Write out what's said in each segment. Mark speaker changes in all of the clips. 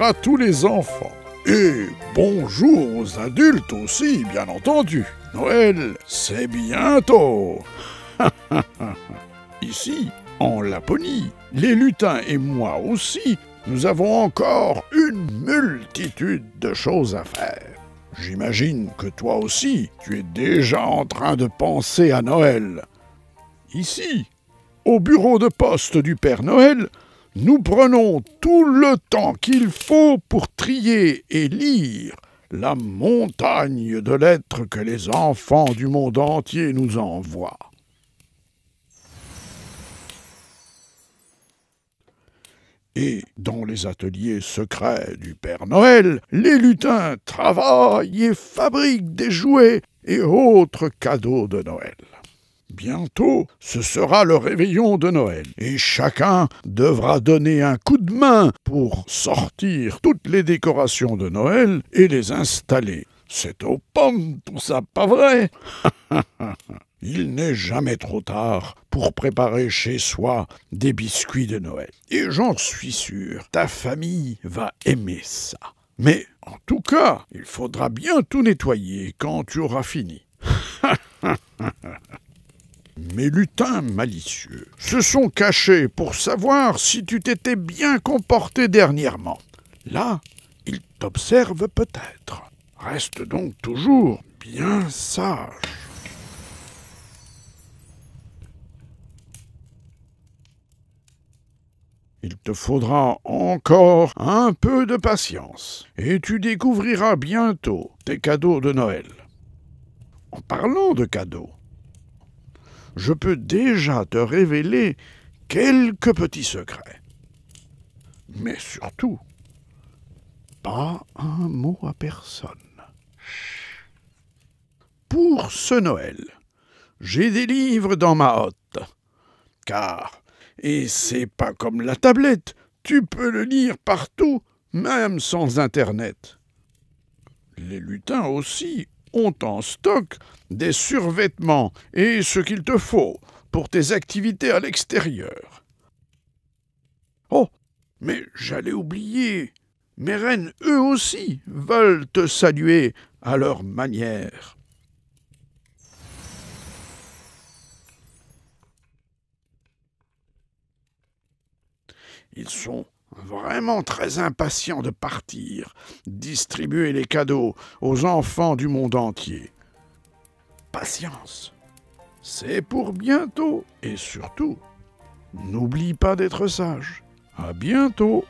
Speaker 1: à tous les enfants. Et bonjour aux adultes aussi, bien entendu. Noël, c'est bientôt. Ici, en Laponie, les lutins et moi aussi, nous avons encore une multitude de choses à faire. J'imagine que toi aussi, tu es déjà en train de penser à Noël. Ici, au bureau de poste du Père Noël, nous prenons tout le temps qu'il faut pour trier et lire la montagne de lettres que les enfants du monde entier nous envoient. Et dans les ateliers secrets du Père Noël, les lutins travaillent et fabriquent des jouets et autres cadeaux de Noël. Bientôt, ce sera le réveillon de Noël, et chacun devra donner un coup de main pour sortir toutes les décorations de Noël et les installer. C'est aux pommes, tout ça, pas vrai? Il n'est jamais trop tard pour préparer chez soi des biscuits de Noël. Et j'en suis sûr, ta famille va aimer ça. Mais en tout cas, il faudra bien tout nettoyer quand tu auras fini. Mes lutins malicieux se sont cachés pour savoir si tu t'étais bien comporté dernièrement. Là, ils t'observent peut-être. Reste donc toujours bien sage. Il te faudra encore un peu de patience, et tu découvriras bientôt tes cadeaux de Noël. En parlant de cadeaux, je peux déjà te révéler quelques petits secrets. Mais surtout, pas un mot à personne. Pour ce Noël, j'ai des livres dans ma hotte, car, et c'est pas comme la tablette, tu peux le lire partout, même sans Internet. Les lutins aussi ont en stock des survêtements et ce qu'il te faut pour tes activités à l'extérieur. Oh, mais j'allais oublier. Mes reines, eux aussi, veulent te saluer à leur manière. Ils sont vraiment très impatients de partir, distribuer les cadeaux aux enfants du monde entier. Patience, c'est pour bientôt et surtout, n'oublie pas d'être sage. À bientôt.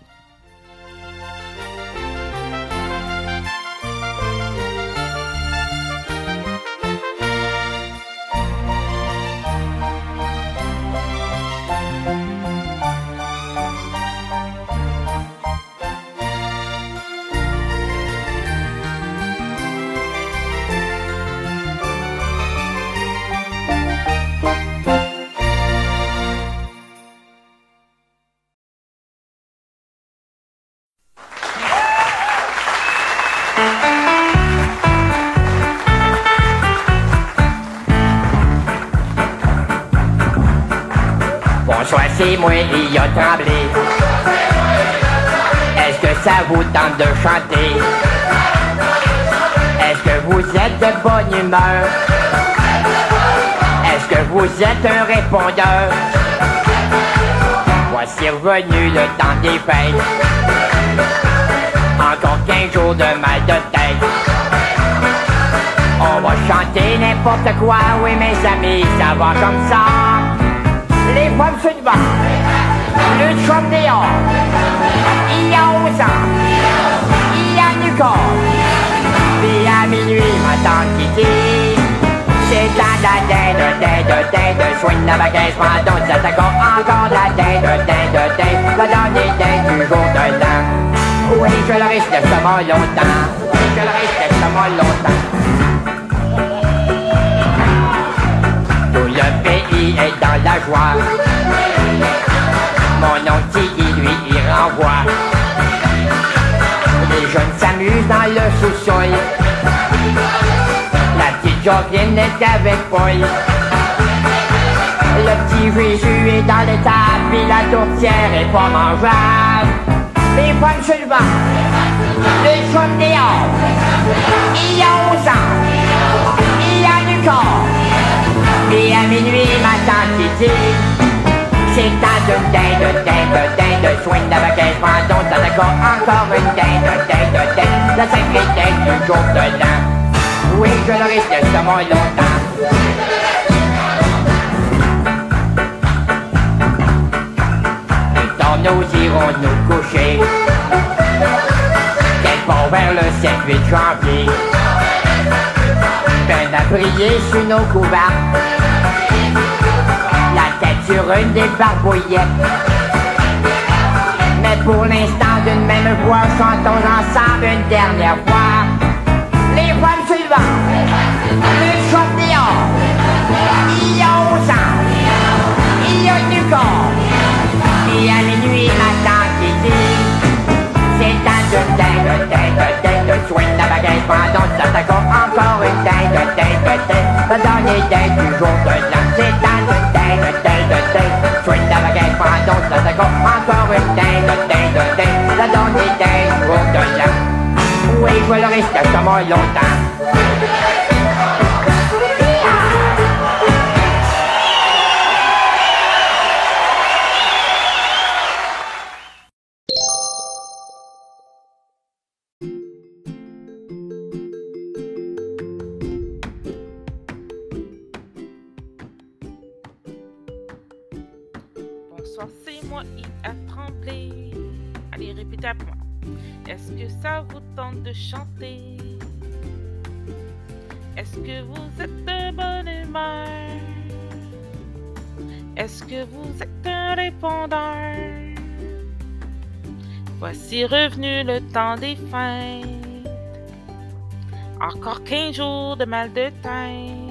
Speaker 2: Quoi, oui mes amis, ça va comme ça. Les femmes se battent, le dehors. Il y a 11 ans, il y a du corps. Puis à minuit, ma tante dit C'est la la dinde, dinde, dinde, soigne la baguette pendant encore la dinde, dinde, dinde, la dernière dinde du jour de l'an. Oui, je le risque mort longtemps, je le risque longtemps. Est dans la joie. Mon oncle il lui, il renvoie. Les jeunes s'amusent dans le sous-sol. La petite Jocelyne est avec Paul. Le petit Jésus est dans l'étable, puis la tourtière est pas mangeable. Les femmes se le vent, le chum dehors. Il y a 11 ans, il y a du corps. Et à minuit, ma tante qui dit, c'est un de dinde, dinde, dinde, swing de baguette, prends ça d'accord, encore une dinde, dinde, dinde, la sacrée dinde du jour de l'an. Oui, je le risque de longtemps. Et dans nous irons nous coucher Quelque vers le 7-8 janvier Peine à briller sur nos couverts tête sur une des barbouillettes Mais pour l'instant d'une même voix Chantons ensemble une dernière fois Les femmes suivantes Le champion Il y a 11 ans Il y a du corps Et à minuit matin qui dit C'est un de tête, tête, tête Swing la baguette pendant ça d'accord Encore une tête, tête, tête Le dernier tête du jour de un de tête, tête Swing la baguette pendant d'accord Encore une tête, tête, tête Le dernier tête du jour de l'an Oui, je le m'a longtemps
Speaker 3: chanter? Est-ce que vous êtes de bonne humeur? Est-ce que vous êtes un répondeur? Voici revenu le temps des fêtes. Encore 15 jours de mal de tête.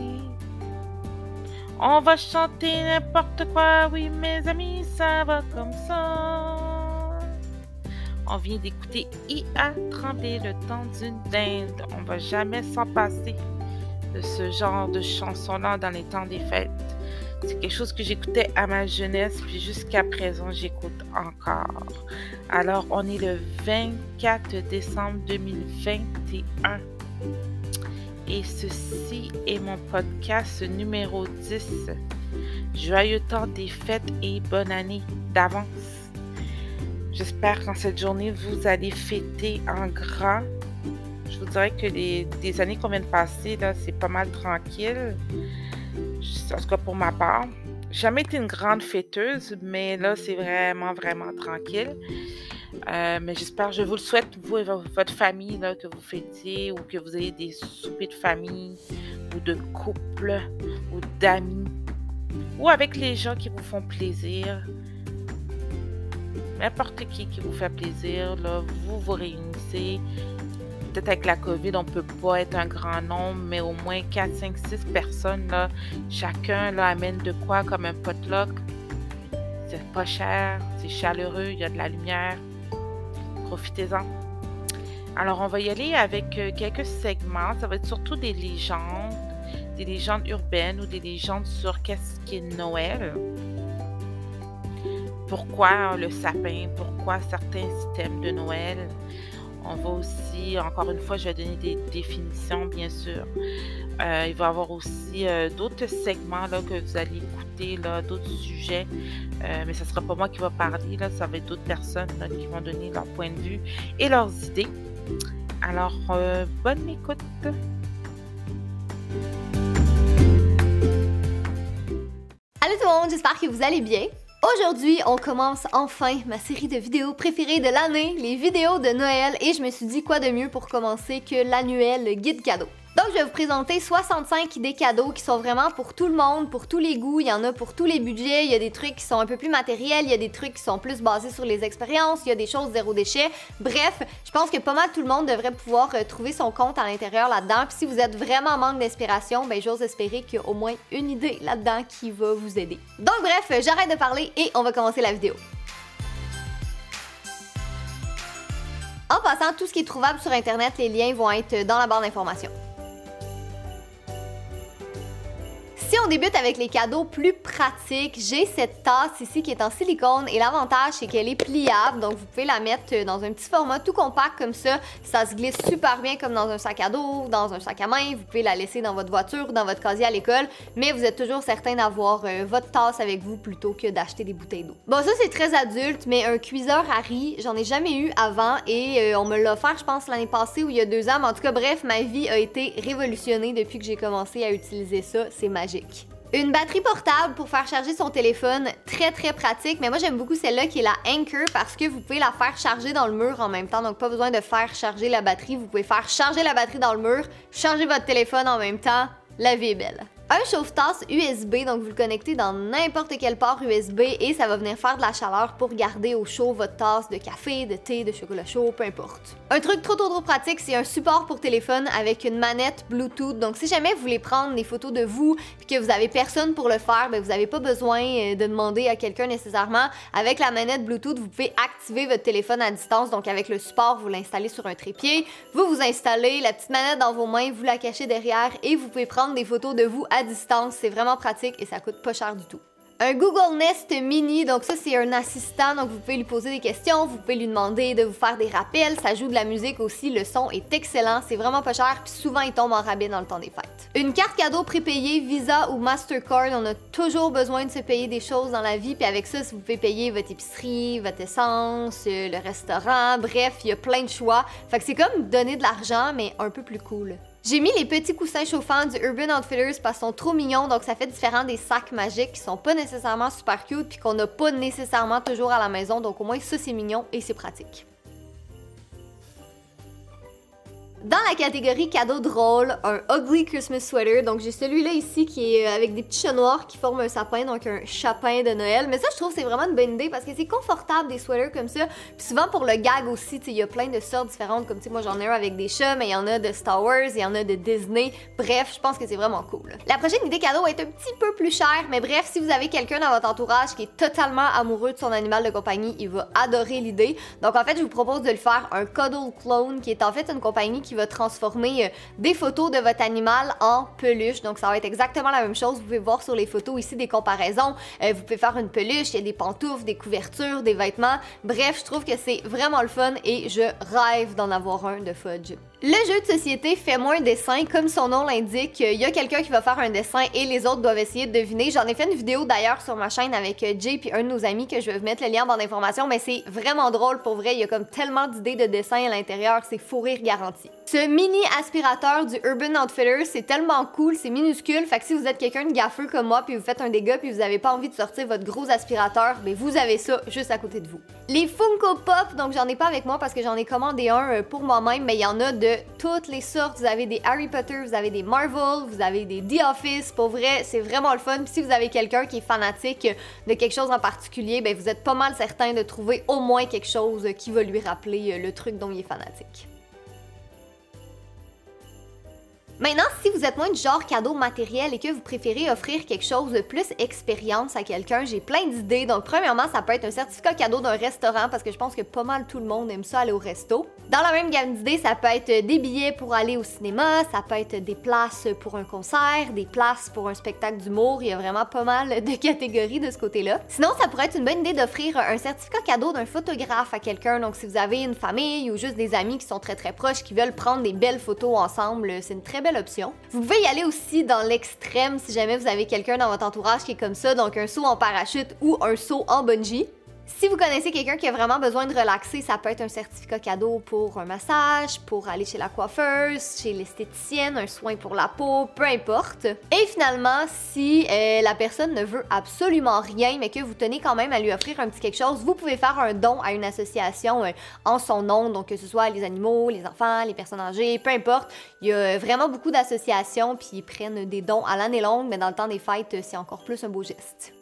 Speaker 3: On va chanter n'importe quoi, oui mes amis, ça va comme ça. On vient d'écouter I.A. trembler le temps d'une dinde. On va jamais s'en passer de ce genre de chanson-là dans les temps des fêtes. C'est quelque chose que j'écoutais à ma jeunesse, puis jusqu'à présent, j'écoute encore. Alors, on est le 24 décembre 2021. Et ceci est mon podcast numéro 10. Joyeux temps des fêtes et bonne année d'avance. J'espère qu'en cette journée, vous allez fêter en grand. Je vous dirais que les, des années qu'on vient de passer, c'est pas mal tranquille. En tout cas pour ma part. Jamais été une grande fêteuse, mais là, c'est vraiment, vraiment tranquille. Euh, mais j'espère, je vous le souhaite, vous et votre famille, là, que vous fêtiez ou que vous ayez des soupers de famille ou de couple ou d'amis ou avec les gens qui vous font plaisir. N'importe qui qui vous fait plaisir, là, vous vous réunissez. Peut-être avec la COVID, on peut pas être un grand nombre, mais au moins 4, 5, 6 personnes, là, chacun là, amène de quoi comme un potluck. C'est pas cher, c'est chaleureux, il y a de la lumière. Profitez-en. Alors, on va y aller avec euh, quelques segments. Ça va être surtout des légendes, des légendes urbaines ou des légendes sur qu'est-ce qu'est Noël. Pourquoi le sapin, pourquoi certains systèmes de Noël. On va aussi, encore une fois, je vais donner des définitions, bien sûr. Euh, il va y avoir aussi euh, d'autres segments là, que vous allez écouter, d'autres sujets. Euh, mais ce ne sera pas moi qui va parler, là, ça va être d'autres personnes qui vont donner leur point de vue et leurs idées. Alors, bonne écoute.
Speaker 4: Allô tout le monde, j'espère que vous allez bien. Aujourd'hui, on commence enfin ma série de vidéos préférées de l'année, les vidéos de Noël, et je me suis dit quoi de mieux pour commencer que l'annuel guide cadeau. Donc, je vais vous présenter 65 idées cadeaux qui sont vraiment pour tout le monde, pour tous les goûts. Il y en a pour tous les budgets. Il y a des trucs qui sont un peu plus matériels. Il y a des trucs qui sont plus basés sur les expériences. Il y a des choses zéro déchet. Bref, je pense que pas mal tout le monde devrait pouvoir euh, trouver son compte à l'intérieur là-dedans. Puis si vous êtes vraiment en manque d'inspiration, ben j'ose espérer qu'il y a au moins une idée là-dedans qui va vous aider. Donc bref, j'arrête de parler et on va commencer la vidéo. En passant, tout ce qui est trouvable sur Internet, les liens vont être dans la barre d'informations. Si on débute avec les cadeaux plus pratiques, j'ai cette tasse ici qui est en silicone et l'avantage c'est qu'elle est pliable, donc vous pouvez la mettre dans un petit format tout compact comme ça. Ça se glisse super bien comme dans un sac à dos, dans un sac à main. Vous pouvez la laisser dans votre voiture dans votre casier à l'école, mais vous êtes toujours certain d'avoir euh, votre tasse avec vous plutôt que d'acheter des bouteilles d'eau. Bon, ça c'est très adulte, mais un cuiseur à riz, j'en ai jamais eu avant et euh, on me l'a offert, je pense, l'année passée ou il y a deux ans. Mais en tout cas, bref, ma vie a été révolutionnée depuis que j'ai commencé à utiliser ça. C'est magique. Une batterie portable pour faire charger son téléphone, très très pratique, mais moi j'aime beaucoup celle-là qui est la Anchor parce que vous pouvez la faire charger dans le mur en même temps, donc pas besoin de faire charger la batterie, vous pouvez faire charger la batterie dans le mur, charger votre téléphone en même temps, la vie est belle. Un chauffe-tasse USB, donc vous le connectez dans n'importe quel port USB et ça va venir faire de la chaleur pour garder au chaud votre tasse de café, de thé, de chocolat chaud, peu importe. Un truc trop trop trop pratique, c'est un support pour téléphone avec une manette Bluetooth. Donc si jamais vous voulez prendre des photos de vous et que vous avez personne pour le faire, ben vous n'avez pas besoin euh, de demander à quelqu'un nécessairement. Avec la manette Bluetooth, vous pouvez activer votre téléphone à distance. Donc avec le support, vous l'installez sur un trépied, vous vous installez la petite manette dans vos mains, vous la cachez derrière et vous pouvez prendre des photos de vous distance. C'est vraiment pratique et ça coûte pas cher du tout. Un Google Nest Mini, donc ça c'est un assistant, donc vous pouvez lui poser des questions, vous pouvez lui demander de vous faire des rappels, ça joue de la musique aussi, le son est excellent, c'est vraiment pas cher, puis souvent il tombe en rabais dans le temps des fêtes. Une carte cadeau prépayée, Visa ou Mastercard, on a toujours besoin de se payer des choses dans la vie, puis avec ça, vous pouvez payer votre épicerie, votre essence, euh, le restaurant, bref, il y a plein de choix. Fait que c'est comme donner de l'argent, mais un peu plus cool. J'ai mis les petits coussins chauffants du Urban Outfitters parce qu'ils sont trop mignons, donc ça fait différent des sacs magiques qui sont pas nécessairement super cute puis qu'on n'a pas nécessairement toujours à la maison, donc au moins ça c'est mignon et c'est pratique. Dans la catégorie cadeau drôle, un ugly Christmas sweater. Donc j'ai celui-là ici qui est euh, avec des petits chats noirs qui forment un sapin, donc un chapin de Noël. Mais ça, je trouve c'est vraiment une bonne idée parce que c'est confortable des sweaters comme ça. Puis souvent pour le gag aussi, il y a plein de sortes différentes. Comme tu moi j'en ai un avec des chats, mais il y en a de Star Wars, il y en a de Disney. Bref, je pense que c'est vraiment cool. La prochaine idée cadeau être un petit peu plus chère, mais bref, si vous avez quelqu'un dans votre entourage qui est totalement amoureux de son animal de compagnie, il va adorer l'idée. Donc en fait, je vous propose de le faire un Cuddle Clone, qui est en fait une compagnie qui va transformer euh, des photos de votre animal en peluche. Donc ça va être exactement la même chose. Vous pouvez voir sur les photos ici des comparaisons. Euh, vous pouvez faire une peluche, il y a des pantoufles, des couvertures, des vêtements. Bref, je trouve que c'est vraiment le fun et je rêve d'en avoir un de Fudge. Le jeu de société fait moins dessin, comme son nom l'indique. Il y a quelqu'un qui va faire un dessin et les autres doivent essayer de deviner. J'en ai fait une vidéo d'ailleurs sur ma chaîne avec euh, Jay puis un de nos amis que je vais vous mettre le lien dans l'information, mais c'est vraiment drôle pour vrai. Il y a comme tellement d'idées de dessin à l'intérieur, c'est fou rire garanti. Ce mini aspirateur du Urban Outfitters, c'est tellement cool, c'est minuscule, fait que si vous êtes quelqu'un de gaffeux comme moi puis vous faites un dégât puis vous avez pas envie de sortir votre gros aspirateur, ben vous avez ça juste à côté de vous. Les Funko Pop, donc j'en ai pas avec moi parce que j'en ai commandé un euh, pour moi-même, mais il y en a de toutes les sortes. Vous avez des Harry Potter, vous avez des Marvel, vous avez des The Office. Pour vrai, c'est vraiment le fun. Puis si vous avez quelqu'un qui est fanatique de quelque chose en particulier, ben vous êtes pas mal certain de trouver au moins quelque chose qui va lui rappeler le truc dont il est fanatique. Maintenant, si vous êtes moins du genre cadeau matériel et que vous préférez offrir quelque chose de plus expérience à quelqu'un, j'ai plein d'idées. Donc, premièrement, ça peut être un certificat cadeau d'un restaurant parce que je pense que pas mal tout le monde aime ça aller au resto. Dans la même gamme d'idées, ça peut être des billets pour aller au cinéma, ça peut être des places pour un concert, des places pour un spectacle d'humour. Il y a vraiment pas mal de catégories de ce côté-là. Sinon, ça pourrait être une bonne idée d'offrir un certificat cadeau d'un photographe à quelqu'un. Donc, si vous avez une famille ou juste des amis qui sont très très proches qui veulent prendre des belles photos ensemble, c'est une très option. Vous pouvez y aller aussi dans l'extrême si jamais vous avez quelqu'un dans votre entourage qui est comme ça, donc un saut en parachute ou un saut en bungee. Si vous connaissez quelqu'un qui a vraiment besoin de relaxer, ça peut être un certificat cadeau pour un massage, pour aller chez la coiffeuse, chez l'esthéticienne, un soin pour la peau, peu importe. Et finalement, si euh, la personne ne veut absolument rien, mais que vous tenez quand même à lui offrir un petit quelque chose, vous pouvez faire un don à une association euh, en son nom, donc que ce soit les animaux, les enfants, les personnes âgées, peu importe. Il y a vraiment beaucoup d'associations, puis ils prennent des dons à l'année longue, mais dans le temps des fêtes, c'est encore plus un beau geste.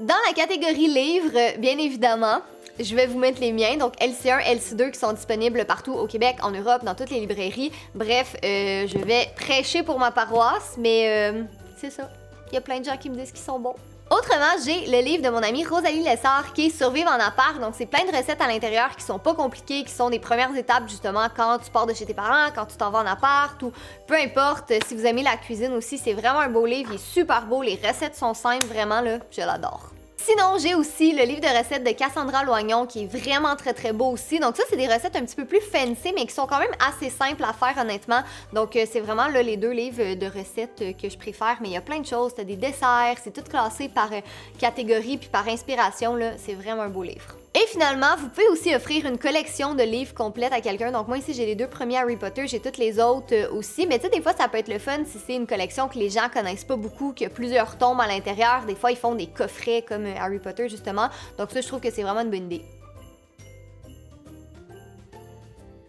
Speaker 4: Dans la catégorie livres, bien évidemment, je vais vous mettre les miens, donc LC1, LC2 qui sont disponibles partout au Québec, en Europe, dans toutes les librairies. Bref, euh, je vais prêcher pour ma paroisse, mais euh, c'est ça. Il y a plein de gens qui me disent qu'ils sont bons. Autrement, j'ai le livre de mon amie Rosalie Lessard qui est Survivre en appart. Donc, c'est plein de recettes à l'intérieur qui sont pas compliquées, qui sont des premières étapes justement quand tu pars de chez tes parents, quand tu t'en vas en appart ou peu importe. Si vous aimez la cuisine aussi, c'est vraiment un beau livre. Il est super beau. Les recettes sont simples, vraiment là, je l'adore. Sinon, j'ai aussi le livre de recettes de Cassandra Loignon qui est vraiment très très beau aussi. Donc ça, c'est des recettes un petit peu plus fancy, mais qui sont quand même assez simples à faire honnêtement. Donc euh, c'est vraiment là les deux livres de recettes euh, que je préfère. Mais il y a plein de choses. T'as des desserts, c'est tout classé par euh, catégorie puis par inspiration. C'est vraiment un beau livre. Et finalement, vous pouvez aussi offrir une collection de livres complète à quelqu'un. Donc moi ici, j'ai les deux premiers Harry Potter, j'ai toutes les autres euh, aussi. Mais tu sais, des fois, ça peut être le fun si c'est une collection que les gens connaissent pas beaucoup, qu'il y a plusieurs tombes à l'intérieur. Des fois, ils font des coffrets comme euh, Harry Potter, justement. Donc ça, je trouve que c'est vraiment une bonne idée.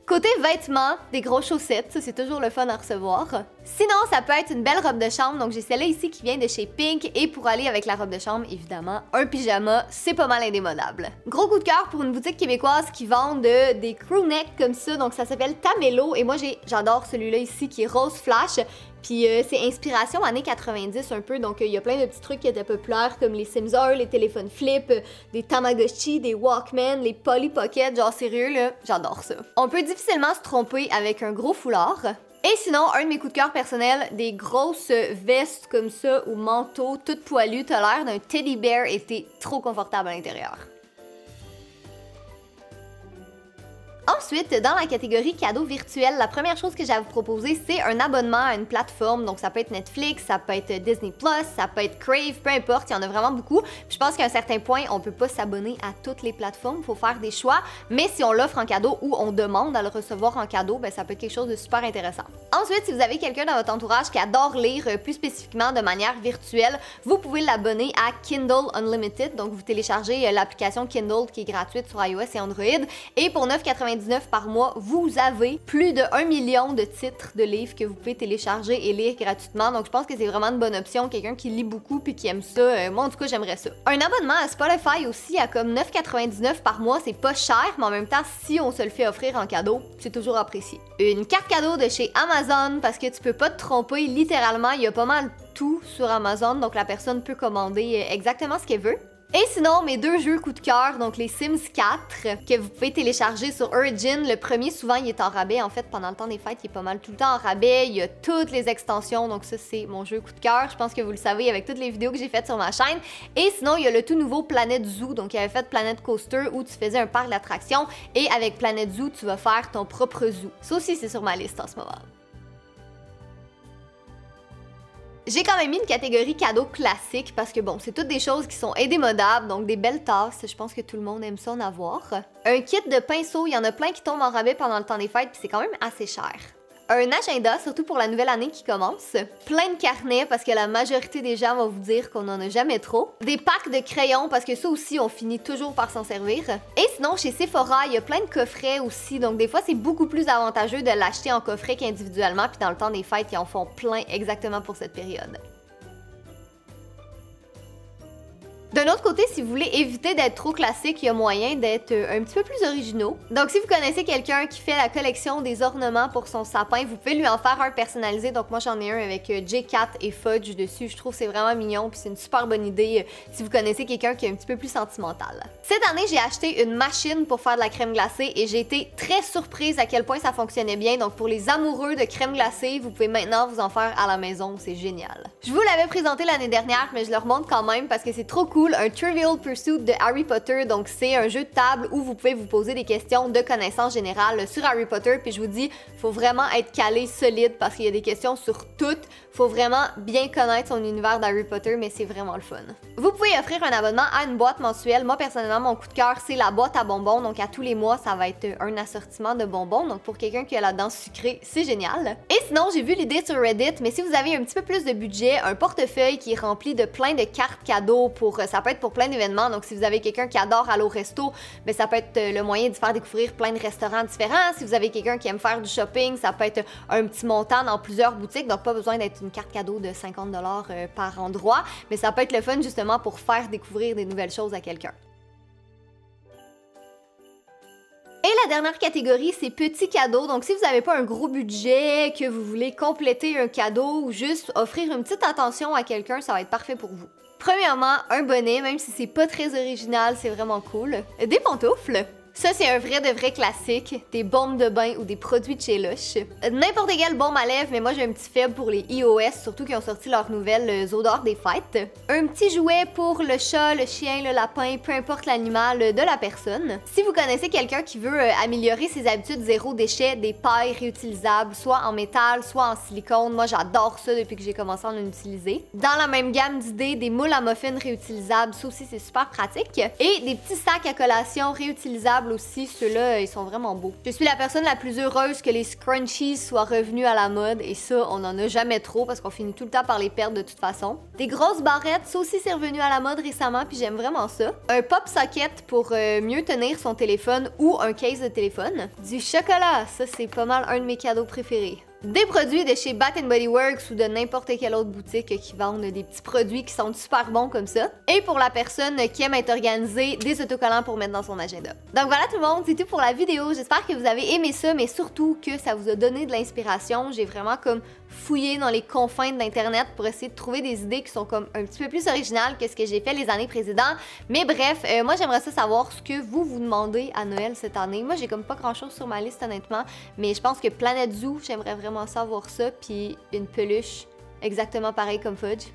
Speaker 4: Côté vêtements, des grosses chaussettes, c'est toujours le fun à recevoir. Sinon, ça peut être une belle robe de chambre, donc j'ai celle-là ici qui vient de chez Pink, et pour aller avec la robe de chambre, évidemment, un pyjama, c'est pas mal indémodable. Gros coup de cœur pour une boutique québécoise qui vend de, des crewnecks comme ça, donc ça s'appelle Tamelo, et moi j'adore celui-là ici qui est rose flash, puis euh, c'est inspiration années 90 un peu, donc euh, il y a plein de petits trucs qui étaient populaires comme les Simsar, les téléphones flip, euh, des Tamagotchi, des Walkman, les Polly Pocket, genre sérieux là, j'adore ça. On peut difficilement se tromper avec un gros foulard. Et sinon, un de mes coups de cœur personnels, des grosses vestes comme ça ou manteaux, toutes poilues, t'as l'air d'un teddy bear et trop confortable à l'intérieur. Ensuite, dans la catégorie cadeaux virtuels, la première chose que j'ai à vous proposer, c'est un abonnement à une plateforme. Donc, ça peut être Netflix, ça peut être Disney Plus, ça peut être Crave, peu importe, il y en a vraiment beaucoup. Puis je pense qu'à un certain point, on peut pas s'abonner à toutes les plateformes, il faut faire des choix. Mais si on l'offre en cadeau ou on demande à le recevoir en cadeau, ben, ça peut être quelque chose de super intéressant. Ensuite, si vous avez quelqu'un dans votre entourage qui adore lire euh, plus spécifiquement de manière virtuelle, vous pouvez l'abonner à Kindle Unlimited. Donc, vous téléchargez euh, l'application Kindle qui est gratuite sur iOS et Android. Et pour 9,99 par mois, vous avez plus de 1 million de titres de livres que vous pouvez télécharger et lire gratuitement. Donc je pense que c'est vraiment une bonne option. Quelqu'un qui lit beaucoup puis qui aime ça, euh, moi en tout cas j'aimerais ça. Un abonnement à Spotify aussi à comme 9,99 par mois, c'est pas cher, mais en même temps si on se le fait offrir en cadeau, c'est toujours apprécié. Une carte cadeau de chez Amazon parce que tu peux pas te tromper, littéralement il y a pas mal tout sur Amazon, donc la personne peut commander euh, exactement ce qu'elle veut. Et sinon, mes deux jeux coup de cœur, donc les Sims 4, que vous pouvez télécharger sur Origin. Le premier, souvent, il est en rabais. En fait, pendant le temps des fêtes, il est pas mal tout le temps en rabais. Il y a toutes les extensions, donc ça, c'est mon jeu coup de cœur. Je pense que vous le savez avec toutes les vidéos que j'ai faites sur ma chaîne. Et sinon, il y a le tout nouveau Planet Zoo. Donc, il avait fait Planet Coaster où tu faisais un parc d'attractions. Et avec Planet Zoo, tu vas faire ton propre zoo. Ça aussi, c'est sur ma liste en ce moment. J'ai quand même mis une catégorie cadeau classique parce que bon, c'est toutes des choses qui sont indémodables, donc des belles tasses, je pense que tout le monde aime ça en avoir. Un kit de pinceaux, il y en a plein qui tombent en rabais pendant le temps des fêtes, puis c'est quand même assez cher un agenda, surtout pour la nouvelle année qui commence, plein de carnets parce que la majorité des gens vont vous dire qu'on en a jamais trop, des packs de crayons parce que ça aussi on finit toujours par s'en servir, et sinon chez Sephora il y a plein de coffrets aussi, donc des fois c'est beaucoup plus avantageux de l'acheter en coffret qu'individuellement, puis dans le temps des fêtes ils en font plein exactement pour cette période. D'un autre côté, si vous voulez éviter d'être trop classique, il y a moyen d'être euh, un petit peu plus originaux. Donc si vous connaissez quelqu'un qui fait la collection des ornements pour son sapin, vous pouvez lui en faire un personnalisé. Donc moi j'en ai un avec euh, J4 et Fudge dessus. Je trouve c'est vraiment mignon puis c'est une super bonne idée euh, si vous connaissez quelqu'un qui est un petit peu plus sentimental. Cette année, j'ai acheté une machine pour faire de la crème glacée et j'ai été très surprise à quel point ça fonctionnait bien. Donc pour les amoureux de crème glacée, vous pouvez maintenant vous en faire à la maison, c'est génial. Je vous l'avais présenté l'année dernière, mais je le remonte quand même parce que c'est trop cool un Trivial Pursuit de Harry Potter. Donc, c'est un jeu de table où vous pouvez vous poser des questions de connaissances générales sur Harry Potter. Puis, je vous dis, faut vraiment être calé, solide, parce qu'il y a des questions sur toutes. Faut vraiment bien connaître son univers d'Harry Potter, mais c'est vraiment le fun. Vous pouvez offrir un abonnement à une boîte mensuelle. Moi, personnellement, mon coup de cœur, c'est la boîte à bonbons. Donc, à tous les mois, ça va être un assortiment de bonbons. Donc, pour quelqu'un qui a la dent sucrée, c'est génial. Et sinon, j'ai vu l'idée sur Reddit, mais si vous avez un petit peu plus de budget, un portefeuille qui est rempli de plein de cartes cadeaux pour ça peut être pour plein d'événements. Donc, si vous avez quelqu'un qui adore aller au resto, ben, ça peut être euh, le moyen de faire découvrir plein de restaurants différents. Si vous avez quelqu'un qui aime faire du shopping, ça peut être un petit montant dans plusieurs boutiques. Donc, pas besoin d'être une carte cadeau de 50 euh, par endroit. Mais ça peut être le fun justement pour faire découvrir des nouvelles choses à quelqu'un. Et la dernière catégorie, c'est petits cadeaux. Donc, si vous n'avez pas un gros budget, que vous voulez compléter un cadeau ou juste offrir une petite attention à quelqu'un, ça va être parfait pour vous. Premièrement, un bonnet, même si c'est pas très original, c'est vraiment cool. Des pantoufles. Ça, c'est un vrai de vrai classique, des bombes de bain ou des produits de chez Lush. N'importe quelle bombe à lèvres, mais moi j'ai un petit faible pour les iOS, surtout qui ont sorti leurs nouvelles euh, odeurs des fêtes. Un petit jouet pour le chat, le chien, le lapin, peu importe l'animal de la personne. Si vous connaissez quelqu'un qui veut euh, améliorer ses habitudes zéro déchet, des pailles réutilisables, soit en métal, soit en silicone, moi j'adore ça depuis que j'ai commencé à en utiliser. Dans la même gamme d'idées, des moules à muffins réutilisables, ça aussi c'est super pratique. Et des petits sacs à collation réutilisables aussi. Ceux-là, ils sont vraiment beaux. Je suis la personne la plus heureuse que les scrunchies soient revenus à la mode et ça, on en a jamais trop parce qu'on finit tout le temps par les perdre de toute façon. Des grosses barrettes, ça aussi c'est revenu à la mode récemment puis j'aime vraiment ça. Un pop socket pour euh, mieux tenir son téléphone ou un case de téléphone. Du chocolat, ça c'est pas mal un de mes cadeaux préférés. Des produits de chez Bath Body Works ou de n'importe quelle autre boutique qui vendent des petits produits qui sont super bons comme ça. Et pour la personne qui aime être organisée, des autocollants pour mettre dans son agenda. Donc voilà tout le monde, c'est tout pour la vidéo. J'espère que vous avez aimé ça, mais surtout que ça vous a donné de l'inspiration. J'ai vraiment comme fouillé dans les confins d'internet pour essayer de trouver des idées qui sont comme un petit peu plus originales que ce que j'ai fait les années précédentes. Mais bref, euh, moi j'aimerais ça savoir ce que vous vous demandez à Noël cette année. Moi j'ai comme pas grand chose sur ma liste honnêtement, mais je pense que Planète Zoo, j'aimerais vraiment savoir ça, puis une peluche exactement pareil comme Fudge.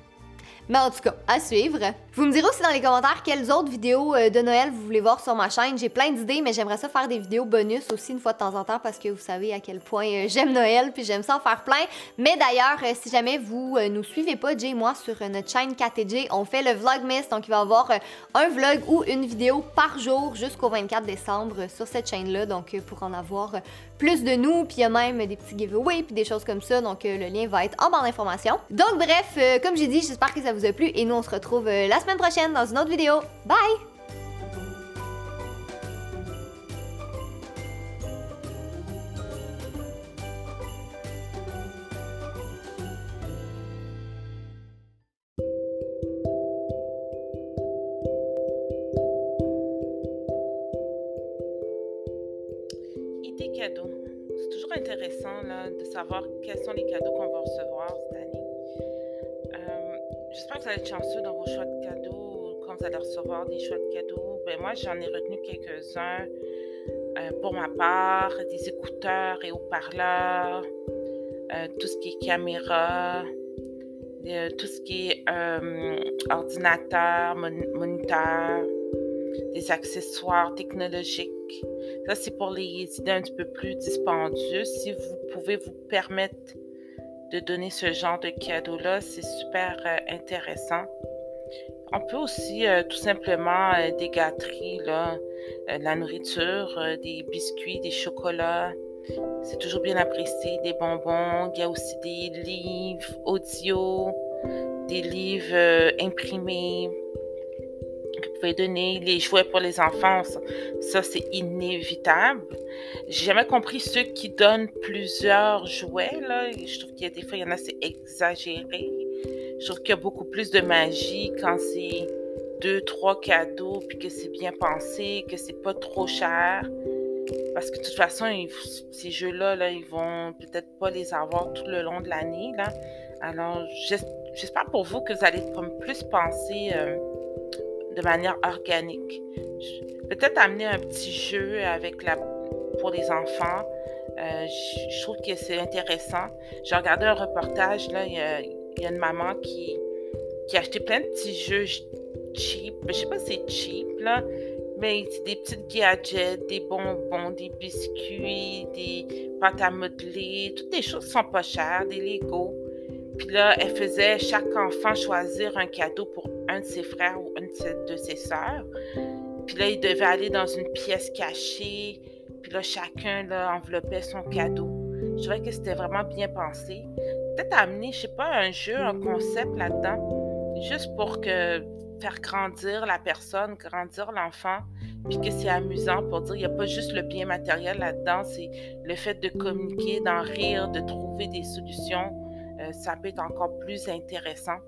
Speaker 4: Mais en tout cas, à suivre. Vous me direz aussi dans les commentaires quelles autres vidéos euh, de Noël vous voulez voir sur ma chaîne. J'ai plein d'idées, mais j'aimerais ça faire des vidéos bonus aussi une fois de temps en temps parce que vous savez à quel point euh, j'aime Noël puis j'aime ça en faire plein. Mais d'ailleurs, euh, si jamais vous nous suivez pas, Jay et moi, sur notre chaîne KTJ, on fait le Vlogmas. Donc il va y avoir un vlog ou une vidéo par jour jusqu'au 24 décembre sur cette chaîne-là. Donc pour en avoir plus de nous, puis il y a même des petits giveaways puis des choses comme ça. Donc le lien va être en barre d'informations. Donc bref, comme j'ai dit, j'espère que ça vous a plu et nous on se retrouve euh, la semaine prochaine dans une autre vidéo. Bye!
Speaker 3: Là, de savoir quels sont les cadeaux qu'on va recevoir cette année. J'espère que vous allez être chanceux dans vos choix de cadeaux, quand vous allez recevoir des choix de cadeaux. Ben moi, j'en ai retenu quelques-uns euh, pour ma part, des écouteurs et haut-parleurs, euh, tout ce qui est caméra, euh, tout ce qui est ordinateur, moniteur, des accessoires technologiques. Ça, c'est pour les idées un petit peu plus dispendieuses. Si vous pouvez vous permettre de donner ce genre de cadeau-là. C'est super euh, intéressant. On peut aussi euh, tout simplement euh, là, la nourriture, des biscuits, des chocolats. C'est toujours bien apprécié, des bonbons. Il y a aussi des livres audio, des livres imprimés pouvez donner les jouets pour les enfants, ça, c'est inévitable. J'ai jamais compris ceux qui donnent plusieurs jouets. Là. Je trouve qu'il y a des fois, il y en a, c'est exagéré. Je trouve qu'il y a beaucoup plus de magie quand c'est deux, trois cadeaux, puis que c'est bien pensé, que c'est pas trop cher. Parce que de toute façon, ces jeux-là, là, ils vont peut-être pas les avoir tout le long de l'année. Alors, j'espère pour vous que vous allez comme plus penser euh, de manière organique. Peut-être amener un petit jeu avec la, pour les enfants. Euh, je, trouve que c'est intéressant. J'ai regardé un reportage, là, il y a, une maman qui, qui a plein de petits jeux cheap. Je sais pas si c'est cheap, là, mais c'est des petites gadgets, des bonbons, des biscuits, des pâtes à modeler, toutes des choses qui sont pas chères, des Legos. Puis là, elle faisait chaque enfant choisir un cadeau pour un de ses frères ou une de ses sœurs. Puis là, il devait aller dans une pièce cachée. Puis là, chacun là, enveloppait son cadeau. Je trouvais que c'était vraiment bien pensé. Peut-être amener, je sais pas, un jeu, un concept là-dedans, juste pour que faire grandir la personne, grandir l'enfant, puis que c'est amusant pour dire, il n'y a pas juste le bien matériel là-dedans, c'est le fait de communiquer, d'en rire, de trouver des solutions. Euh, ça peut être encore plus intéressant.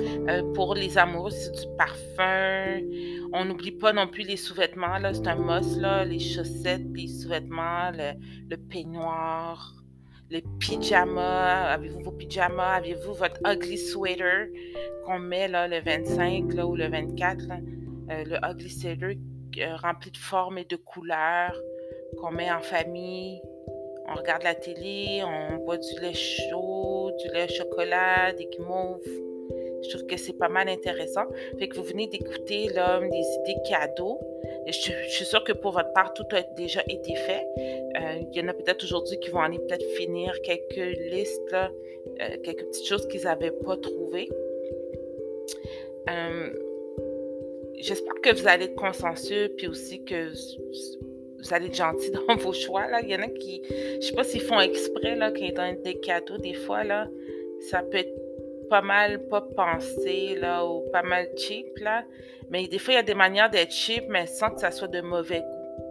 Speaker 3: Euh, pour les amoureux, c'est du parfum. On n'oublie pas non plus les sous-vêtements. C'est un must. Là, les chaussettes, les sous-vêtements, le, peignoir, les pyjamas, avez-vous vos pyjamas, avez-vous votre ugly sweater qu'on met là, le 25 là, ou le 24, euh, le ugly sweater euh, rempli de formes et de couleurs qu'on met en famille. On regarde la télé, on boit du lait chaud, du lait chocolat, des guimauves. Je trouve que c'est pas mal intéressant. Fait que vous venez d'écouter l'homme des idées cadeaux. Je, suis sûre que pour votre part, tout a déjà été fait. Euh, il y en a peut-être aujourd'hui qui vont aller peut-être finir quelques listes, euh, quelques petites choses qu'ils n'avaient pas trouvées. Euh, j'espère que vous allez être consensueux, puis aussi que vous allez être gentil dans vos choix. Là. Il y en a qui, je sais pas s'ils font exprès, quand ils donnent des cadeaux, des fois, là, ça peut être pas mal pas pensé, là, ou pas mal cheap, là. Mais des fois, il y a des manières d'être cheap, mais sans que ça soit de mauvais goût.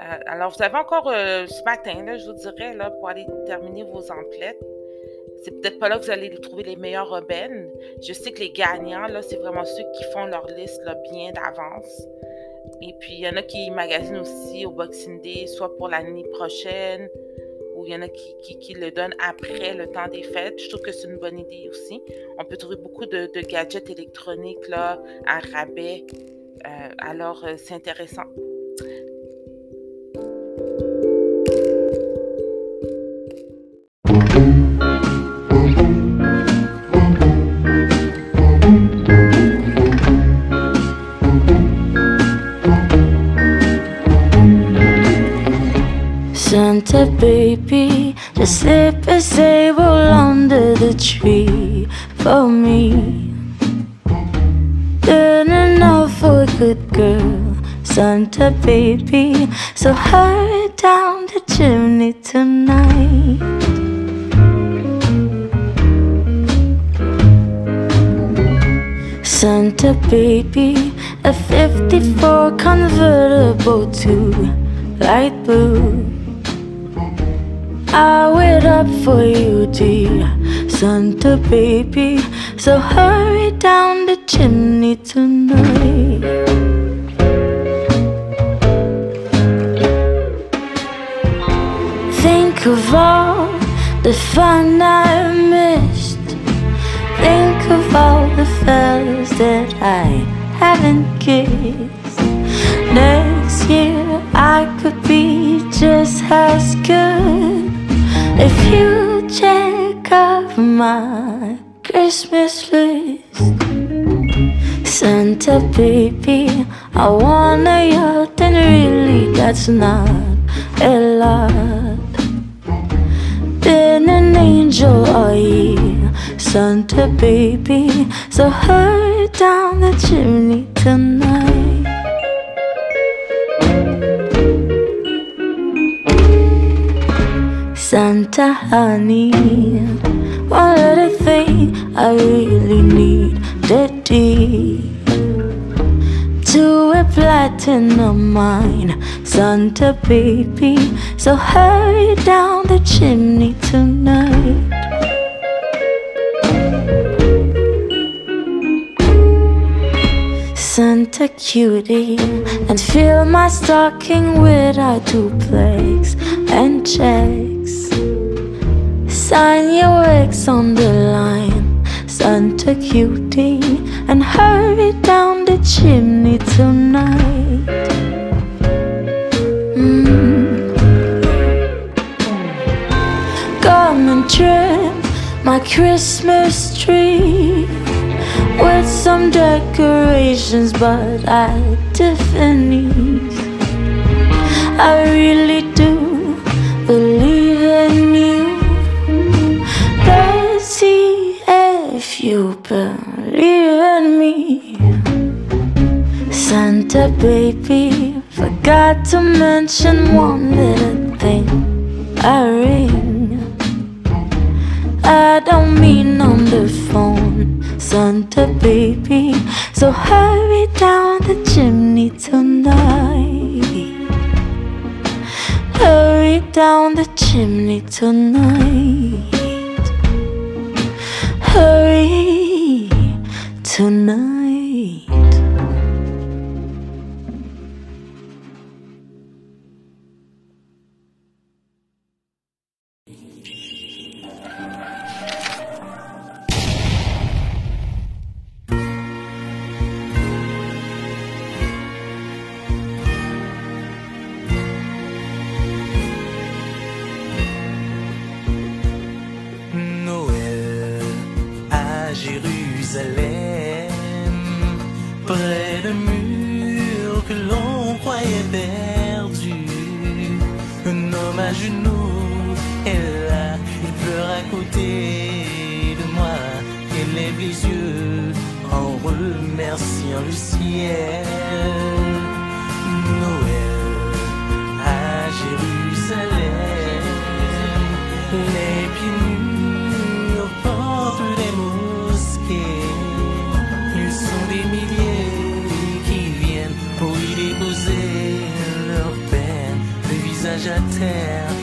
Speaker 3: Euh, alors, vous avez encore euh, ce matin, là, je vous dirais, là, pour aller terminer vos emplettes. C'est peut-être pas là que vous allez trouver les meilleurs rebelles. Je sais que les gagnants, là, c'est vraiment ceux qui font leur liste là, bien d'avance. Et puis, il y en a qui magasinent aussi au Boxing Day, soit pour l'année prochaine, ou il y en a qui, le donnent après le temps des fêtes. Je trouve que c'est une bonne idée aussi. On peut trouver beaucoup de, gadgets électroniques là, à rabais. Euh, alors, euh, c'est intéressant.
Speaker 5: Baby, just slip a sable under the tree for me. Enough for a good girl, Santa baby. So hurry down the chimney tonight. Santa baby, a 54 convertible to light blue. I wait up for you, dear Santa baby. So hurry down the chimney tonight. Think of all the fun I missed. Think of all the fellas that I haven't kissed. Next year I could be just as good if you check off my Christmas list. Santa baby, I want a yacht, and really that's not a lot. Been an angel all year, Santa baby, so hurry down the chimney tonight. Santa honey. One little thing I really need deed to a platinum mine, Santa baby. So hurry down the chimney tonight. Santa cutie and fill my stocking with a duplex and checks. Sign your ex on the line, Santa cutie, and hurry down the chimney tonight. Mm. Come and trim my Christmas tree with some decorations, but at Tiffany's. I really do you believe in me. Santa baby, forgot to mention one little thing. A ring. I don't mean on the phone, Santa baby. So hurry down the chimney tonight. Hurry down the chimney tonight. Hurry tonight.
Speaker 6: Noël à Jérusalem près de murs que l'on croyait perdus. Un homme à genoux est là, il pleure à côté de moi. Il lève les yeux en remerciant le ciel. Yeah.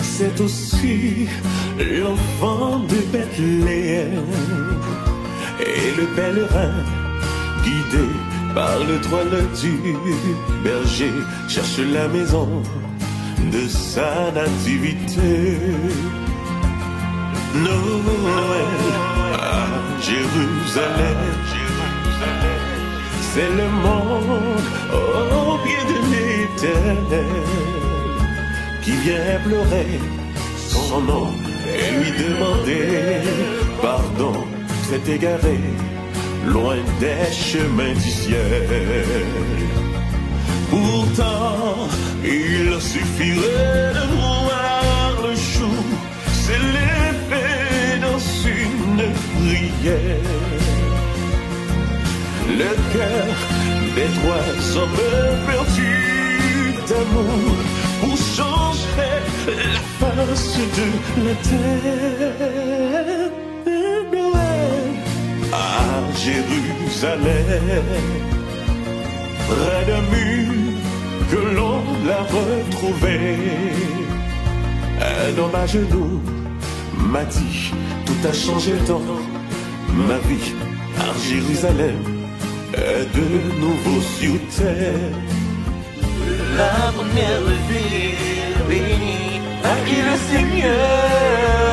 Speaker 6: C'est aussi l'enfant de Bethléem et le pèlerin guidé par le toile du berger cherche la maison de sa nativité. Noël à Jérusalem, c'est le monde au pied de l'éternel qui vient pleurer son nom et lui demander pardon. C'est égaré loin des chemins du ciel. Pourtant, il suffirait de voir le jour s'élever dans une prière. Le cœur des trois hommes perdus d'amour pour changer la face de la terre? À Jérusalem, près d'un mur que l'on l'a retrouvé. Un homme à genoux m'a dit tout a changé dans ma vie à Jérusalem est de nouveau sur terre. La première ville bénie à qui le Seigneur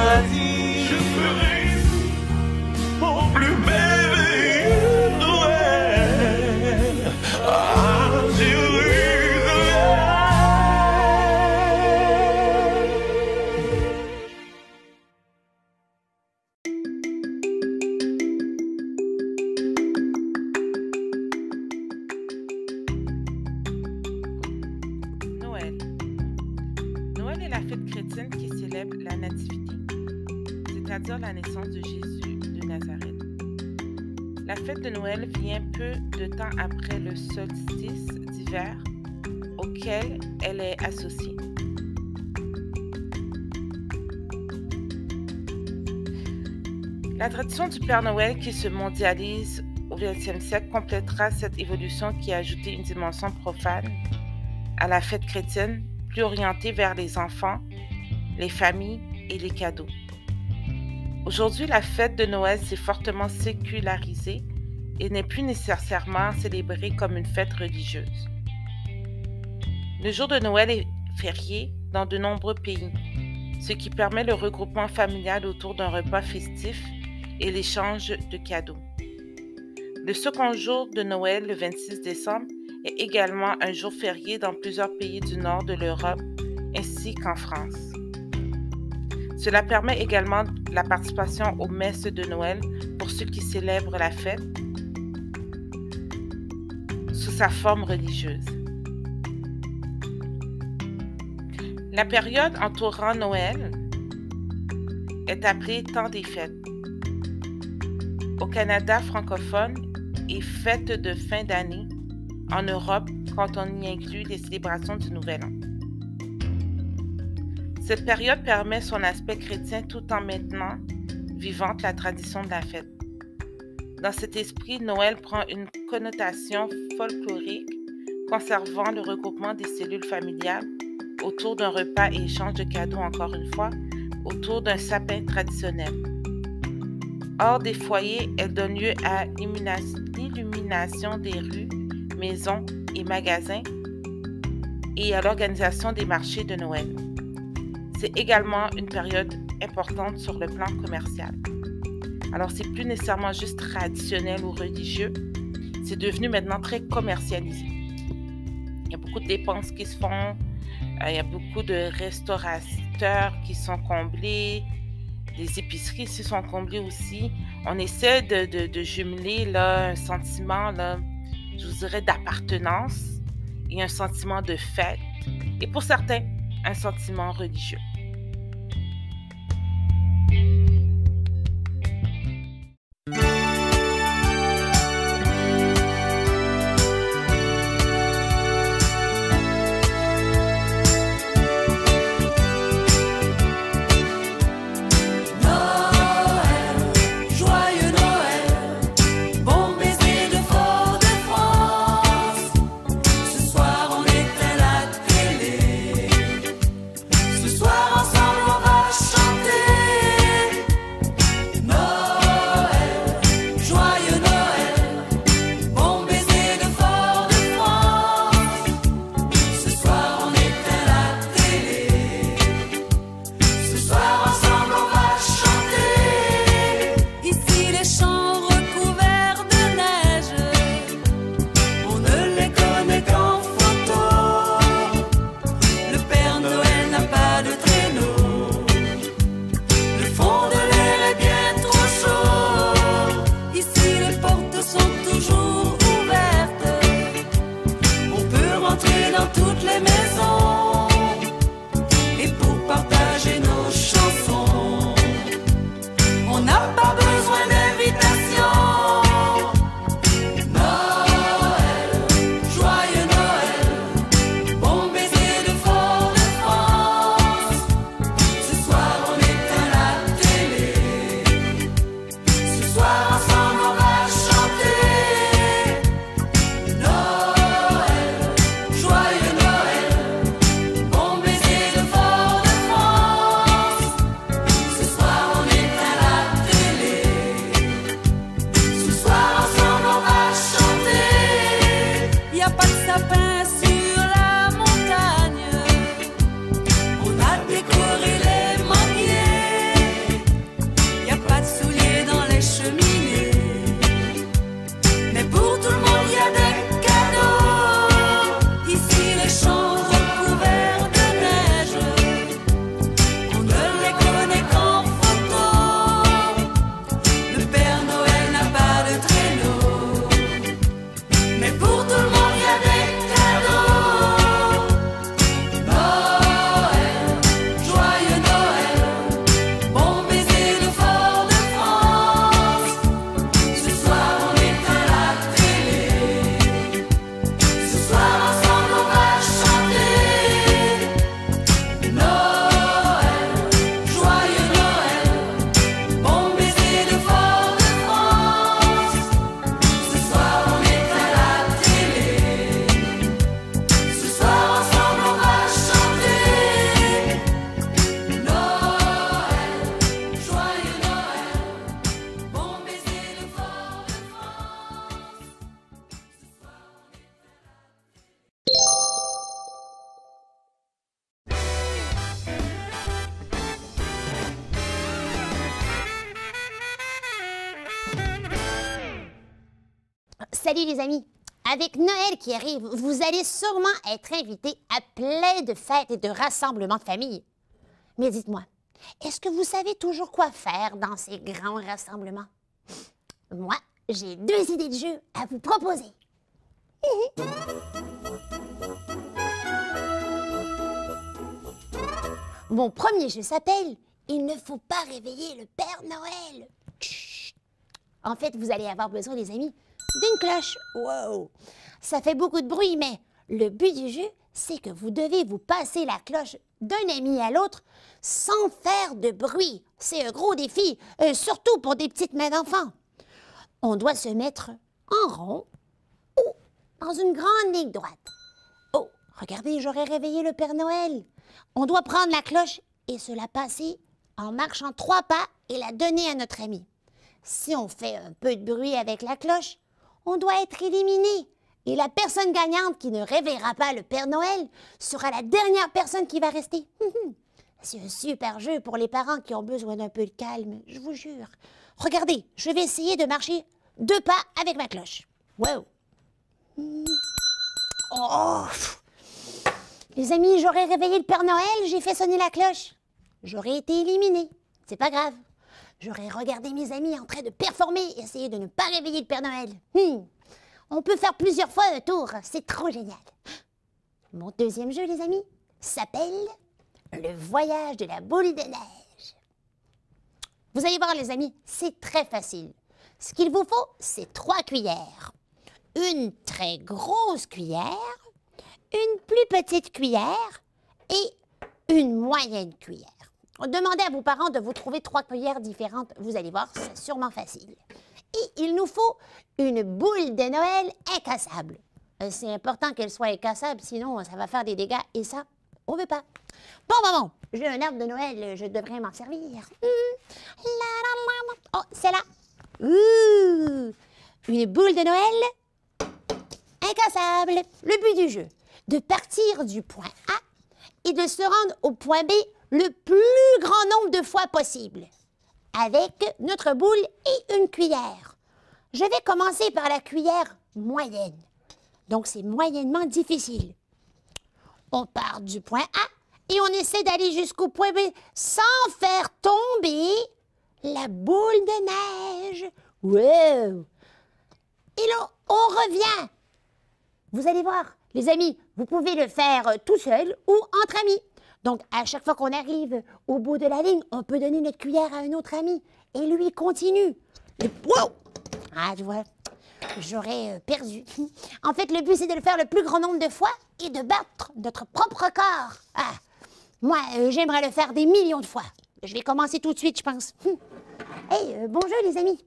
Speaker 3: La tradition du Père Noël qui se mondialise au XXe siècle complétera cette évolution qui a ajouté une dimension profane à la fête chrétienne, plus orientée vers les enfants, les familles et les cadeaux. Aujourd'hui, la fête de Noël s'est fortement sécularisée et n'est plus nécessairement célébrée comme une fête religieuse. Le jour de Noël est férié dans de nombreux pays, ce qui permet le regroupement familial autour d'un repas festif et l'échange de cadeaux. Le second jour de Noël, le 26 décembre, est également un jour férié dans plusieurs pays du nord de l'Europe ainsi qu'en France. Cela permet également la participation aux messes de Noël pour ceux qui célèbrent la fête sous sa forme religieuse. La période entourant Noël est appelée temps des fêtes. Au Canada francophone et fête de fin d'année en Europe quand on y inclut les célébrations du Nouvel An. Cette période permet son aspect chrétien tout en maintenant vivante la tradition de la fête. Dans cet esprit, Noël prend une connotation folklorique, conservant le regroupement des cellules familiales autour d'un repas et échange de cadeaux encore une fois, autour d'un sapin traditionnel.
Speaker 7: Hors des foyers, elle donne lieu à l'illumination des rues, maisons et magasins et à l'organisation des marchés de Noël. C'est également une période importante sur le plan commercial. Alors, c'est plus nécessairement juste traditionnel ou religieux, c'est devenu maintenant très commercialisé. Il y a beaucoup de dépenses qui se font, euh, il y a beaucoup de restaurateurs qui sont comblés, des épiceries se sont comblées aussi. On essaie de, jumeler là, un sentiment, là, je vous dirais, d'appartenance et un sentiment de fête. Et pour certains, un sentiment religieux.
Speaker 8: Avec Noël qui arrive, vous allez sûrement être invités à plein de fêtes et de rassemblements de famille. Mais dites-moi, est-ce que vous savez toujours quoi faire dans ces grands rassemblements? Moi, j'ai deux idées de jeu à vous proposer. Mon premier jeu s'appelle Il ne faut pas réveiller le Père Noël. En fait, vous allez avoir besoin, les amis, d'une cloche. Wow! Ça fait beaucoup de bruit, mais le but du jeu, c'est que vous devez vous passer la cloche d'un ami à l'autre sans faire de bruit. C'est un gros défi, euh, surtout pour des petites mains d'enfants. On doit se mettre en rond ou dans une grande ligne droite. Oh, regardez, j'aurais réveillé le Père Noël. On doit prendre la cloche et se la passer en marchant trois pas et la donner à notre ami. Si on fait un peu de bruit avec la cloche, on doit être éliminé. Et la personne gagnante qui ne réveillera pas le Père Noël sera la dernière personne qui va rester. C'est un super jeu pour les parents qui ont besoin d'un peu de calme, je vous jure. Regardez, je vais essayer de marcher deux pas avec ma cloche. Wow! Oh! Les amis, j'aurais réveillé le Père Noël, j'ai fait sonner la cloche. J'aurais été éliminé. C'est pas grave. J'aurais regardé mes amis en train de performer et essayé de ne pas réveiller le Père Noël. Hmm. On peut faire plusieurs fois un tour, c'est trop génial. Mon deuxième jeu, les amis, s'appelle Le voyage de la boule de neige. Vous allez voir, les amis, c'est très facile. Ce qu'il vous faut, c'est trois cuillères. Une très grosse cuillère, une plus petite cuillère et une moyenne cuillère. Demandez à vos parents de vous trouver trois cuillères différentes. Vous allez voir, c'est sûrement facile. Et il nous faut une boule de Noël incassable. Euh, C'est important qu'elle soit incassable, sinon ça va faire des dégâts et ça, on veut pas. Bon, bon, j'ai un arbre de Noël, je devrais m'en servir. Hum. Oh, c'est là. Une boule de Noël incassable. Le but du jeu, de partir du point A et de se rendre au point B le plus grand nombre de fois possible avec notre boule et une cuillère. Je vais commencer par la cuillère moyenne. Donc, c'est moyennement difficile. On part du point A et on essaie d'aller jusqu'au point B sans faire tomber la boule de neige. Wow! Et là, on revient. Vous allez voir, les amis, vous pouvez le faire tout seul ou entre amis. Donc, à chaque fois qu'on arrive au bout de la ligne, on peut donner notre cuillère à un autre ami. Et lui continue. Et wow! Ah, tu vois, j'aurais euh, perdu. En fait, le but, c'est de le faire le plus grand nombre de fois et de battre notre propre record. Ah, moi, euh, j'aimerais le faire des millions de fois. Je vais commencer tout de suite, je pense. Hey, euh, bon jeu, les amis.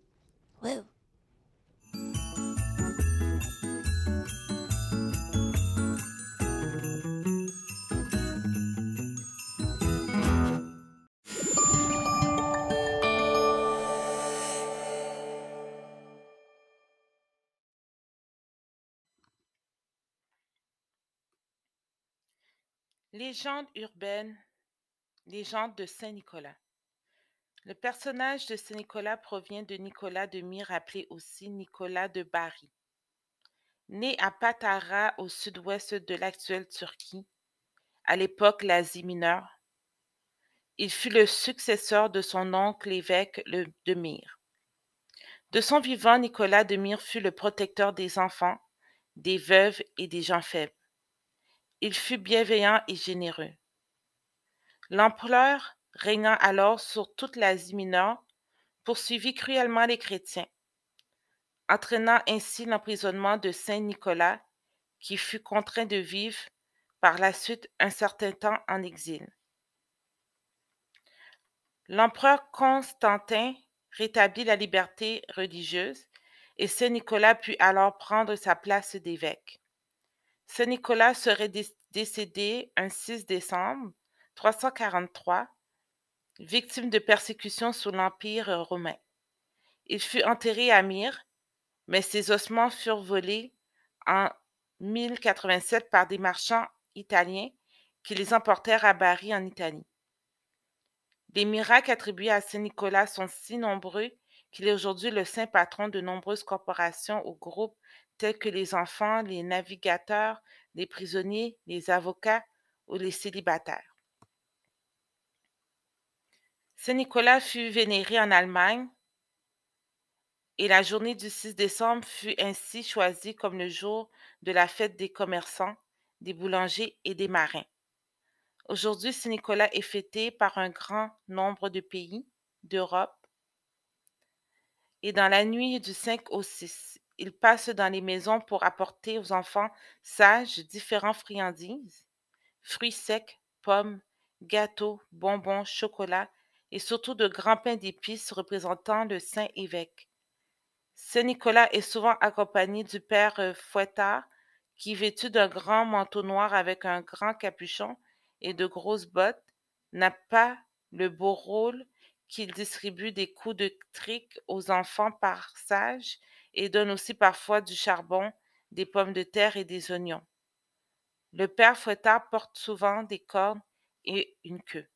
Speaker 3: Légende urbaine, légende de Saint-Nicolas. Le personnage de Saint-Nicolas provient de Nicolas de Myre, appelé aussi Nicolas de Bari. Né à Patara, au sud-ouest de l'actuelle Turquie, à l'époque l'Asie mineure, il fut le successeur de son oncle évêque le de Myre. De son vivant, Nicolas de Myre fut le protecteur des enfants, des veuves et des gens faibles. Il fut bienveillant et généreux. L'empereur, régnant alors sur toute l'Asie mineure, poursuivit cruellement les chrétiens, entraînant ainsi l'emprisonnement de Saint Nicolas, qui fut contraint de vivre par la suite un certain temps en exil. L'empereur Constantin rétablit la liberté religieuse et Saint Nicolas put alors prendre sa place d'évêque. Saint Nicolas serait dé- décédé un 6 décembre 343, victime de persécutions sous l'Empire romain. Il fut enterré à Myre, mais ses ossements furent volés en 1087 par des marchands italiens qui les emportèrent à Bari en Italie. Les miracles attribués à Saint Nicolas sont si nombreux qu'il est aujourd'hui le saint patron de nombreuses corporations ou groupes tels que les enfants, les navigateurs, les prisonniers, les avocats ou les célibataires. Saint Nicolas fut vénéré en Allemagne et la journée du 6 décembre fut ainsi choisie comme le jour de la fête des commerçants, des boulangers et des marins. Aujourd'hui, Saint Nicolas est fêté par un grand nombre de pays d'Europe et dans la nuit du 5 au 6, il passe dans les maisons pour apporter aux enfants sages différentes friandises, fruits secs, pommes, gâteaux, bonbons, chocolat et surtout de grands pains d'épices représentant le saint évêque. Saint Nicolas est souvent accompagné du père euh, Fouettard qui, vêtu d'un grand manteau noir avec un grand capuchon et de grosses bottes, n'a pas le beau rôle
Speaker 7: qu'il distribue des coups de trick aux enfants par sage et donne aussi parfois du charbon, des pommes de terre et des oignons. Le père fouettard porte souvent des cornes et une queue.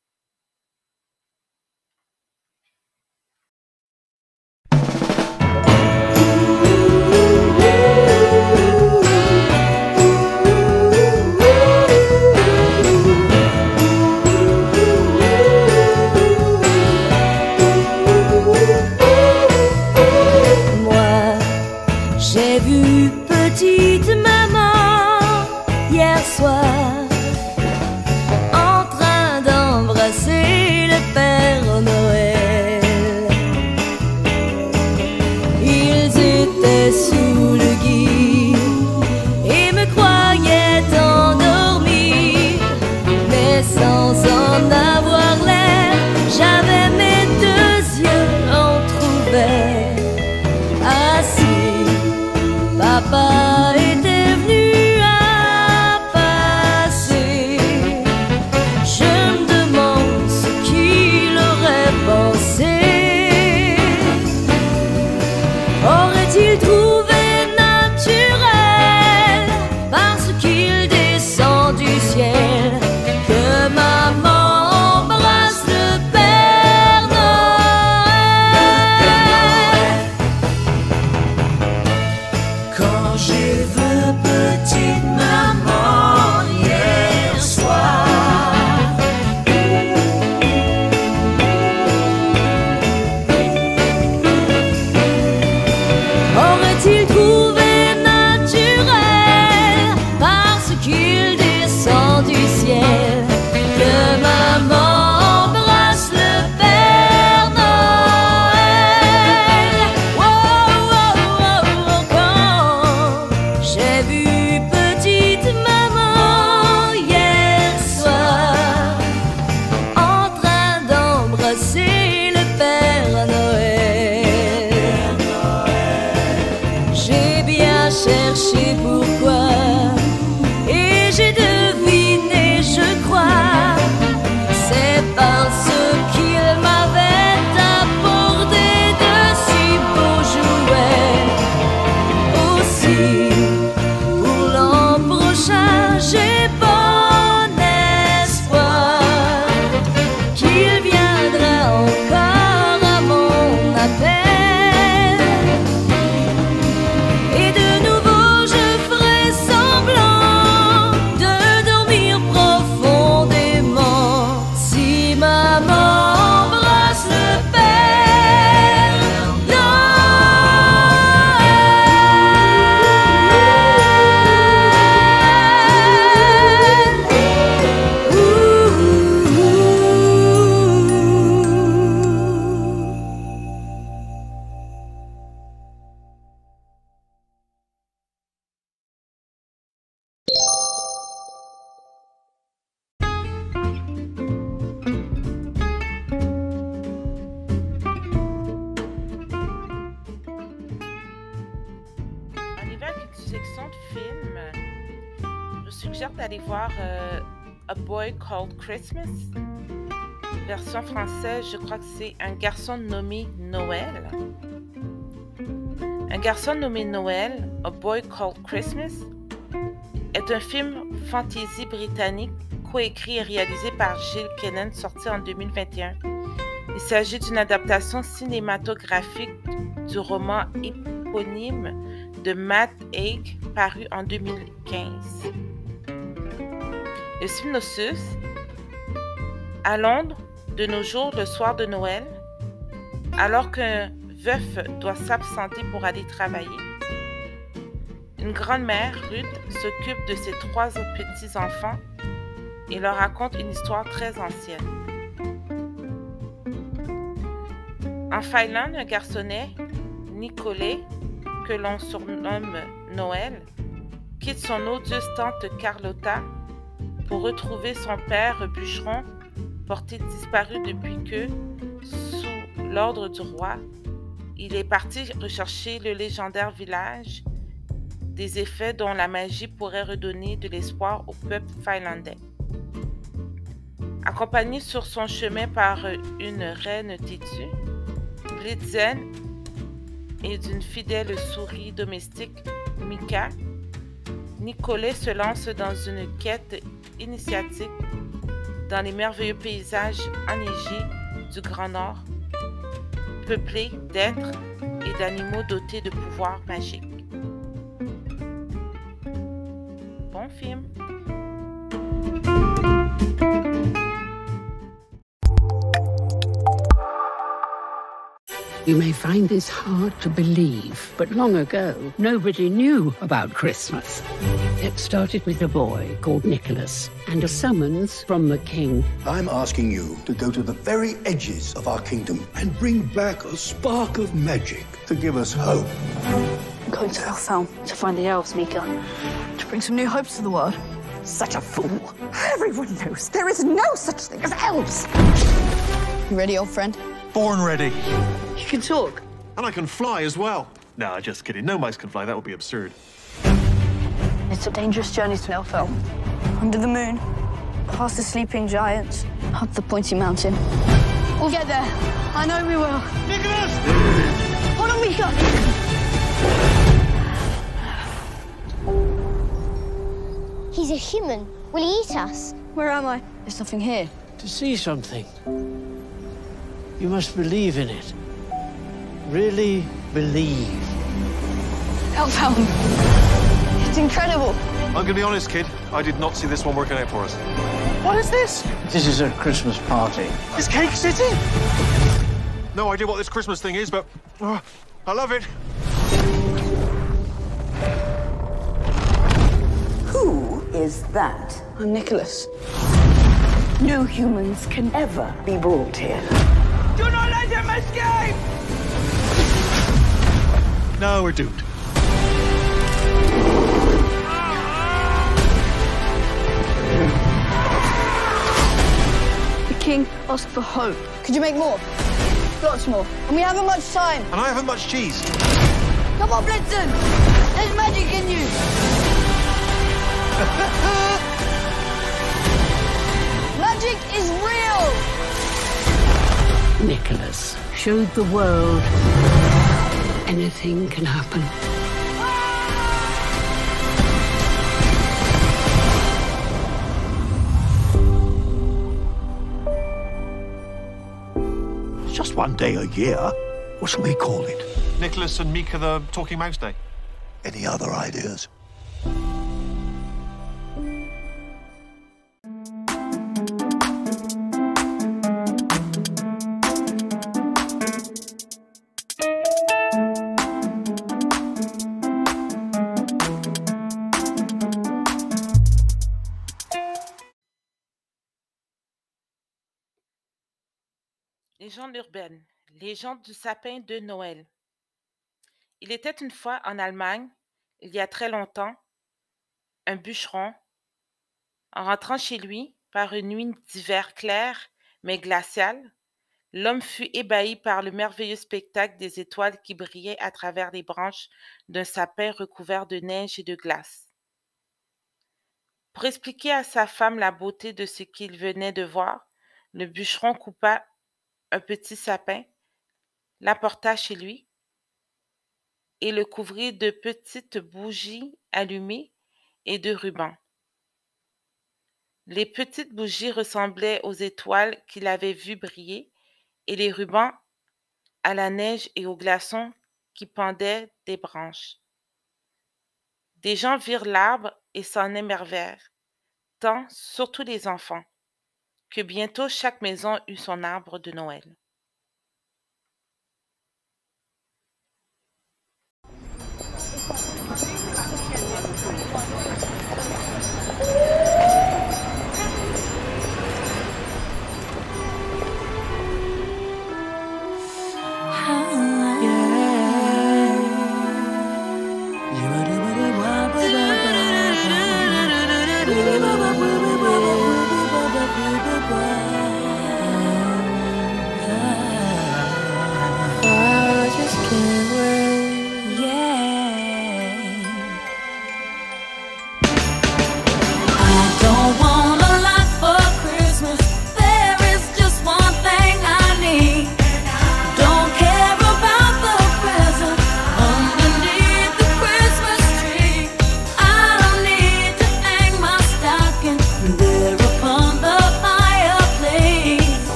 Speaker 7: Christmas. Version française, je crois que c'est Un garçon nommé Noël. Un garçon nommé Noël, A Boy Called Christmas, est un film fantasy britannique coécrit et réalisé par Gilles Kennan, sorti en 2021. Il s'agit d'une adaptation cinématographique du roman éponyme de Matt Haig, paru en 2015. Le synopsis À Londres, de nos jours, le soir de Noël, alors qu'un veuf doit s'absenter pour aller travailler, une grand-mère, Ruth, s'occupe de ses trois petits-enfants et leur raconte une histoire très ancienne. En Finlande, un garçonnet, Nicolet, que l'on surnomme Noël, quitte son odieuse tante Carlotta pour retrouver son père bûcheron, porté disparu depuis que, sous l'ordre du roi, il est parti rechercher le légendaire village des effets dont la magie pourrait redonner de l'espoir au peuple finlandais.
Speaker 3: Accompagné sur son chemin par une reine têtue, Blitzen et d'une fidèle souris domestique, Mika, Nicolet se lance dans une quête initiatique dans les merveilleux paysages enneigés du Grand Nord, peuplés d'êtres et d'animaux dotés de pouvoirs magiques. Bon film.
Speaker 9: You may find this hard to believe, but long ago, nobody knew about Christmas. It started with a boy called Nicholas and a summons from the king.
Speaker 10: I'm asking you to go to the very edges of our kingdom and bring back a spark of magic to give us hope.
Speaker 11: I'm going to Elfhelm to find the elves, Mika, to bring some new hopes to the world.
Speaker 12: Such a fool. Everyone knows there is no such thing as elves.
Speaker 11: You ready, old friend?
Speaker 13: Born ready.
Speaker 11: You can talk.
Speaker 13: And I can fly as well. Nah, just kidding. No mice can fly. That would be absurd.
Speaker 11: It's a dangerous journey to Elfhelm. Under the moon, past the sleeping giants, up the pointy mountain. We'll get there. I know we will.
Speaker 13: Nicholas!
Speaker 11: Hold on, Mika!
Speaker 8: He's a human. Will he eat us?
Speaker 11: Where am I? There's nothing here.
Speaker 14: To see something, you must believe in it. Really believe.
Speaker 11: Elfhelm. It's incredible.
Speaker 13: I'm going to be honest, kid. I did not see this one working out for us.
Speaker 14: What is this? This is a Christmas party.
Speaker 13: Is Cake City? No idea what this Christmas thing is, but oh, I love it.
Speaker 12: Who is that?
Speaker 11: I'm Nicholas.
Speaker 12: No humans can ever be brought here.
Speaker 2: Do not let him escape!
Speaker 13: No, we're doomed.
Speaker 11: The king asked for hope. Could you make more? Lots more. And we haven't much time.
Speaker 13: And I haven't much cheese.
Speaker 11: Come on, Blitzen! There's magic in you! magic is real!
Speaker 9: Nicholas showed the world anything can happen.
Speaker 10: It's just one day a year. What shall we call it?
Speaker 13: Nicholas and Mika the Talking Mouse Day.
Speaker 10: Any other ideas?
Speaker 3: Légende. Légende du sapin de Noël. Il était une fois en Allemagne, il y a très longtemps, un bûcheron. En rentrant chez lui, par une nuit d'hiver claire mais glaciale, l'homme fut ébahi par le merveilleux spectacle des étoiles qui brillaient à travers les branches d'un sapin recouvert de neige et de glace. Pour expliquer à sa femme la beauté de ce qu'il venait de voir, le bûcheron coupa un petit sapin, l'apporta chez lui et le couvrit de petites bougies allumées et de rubans. Les petites bougies ressemblaient aux étoiles qu'il avait vues briller et les rubans à la neige et aux glaçons qui pendaient des branches. Des gens virent l'arbre et s'en émerveillèrent, tant, surtout les enfants, que bientôt chaque maison eut son arbre de Noël.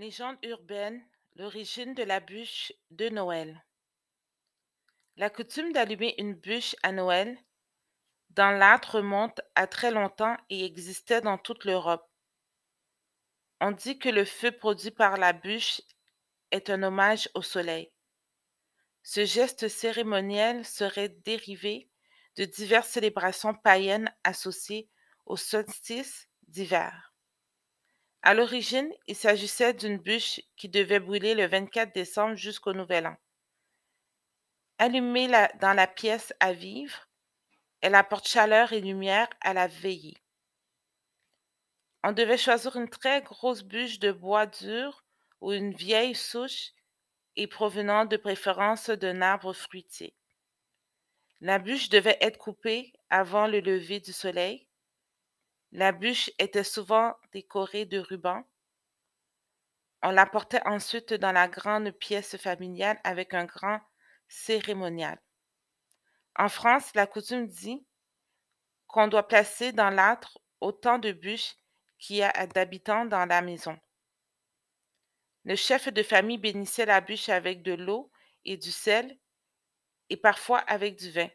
Speaker 3: Légende urbaine, l'origine de la bûche de Noël. La coutume d'allumer une bûche à Noël dans l'âtre remonte à très longtemps et existait dans toute l'Europe. On dit que le feu produit par la bûche est un hommage au soleil. Ce geste cérémoniel serait dérivé de diverses célébrations païennes associées au solstice d'hiver. À l'origine, il s'agissait d'une bûche qui devait brûler le 24 décembre jusqu'au Nouvel An. Allumée dans la pièce à vivre, elle apporte chaleur et lumière à la veillée. On devait choisir une très grosse bûche de bois dur ou une vieille souche et provenant de préférence d'un arbre fruitier. La bûche devait être coupée avant le lever du soleil. La bûche était souvent décorée de rubans. On la portait ensuite dans la grande pièce familiale avec un grand cérémonial. En France, la coutume dit qu'on doit placer dans l'âtre autant de bûches qu'il y a d'habitants dans la maison. Le chef de famille bénissait la bûche avec de l'eau et du sel, et parfois avec du vin.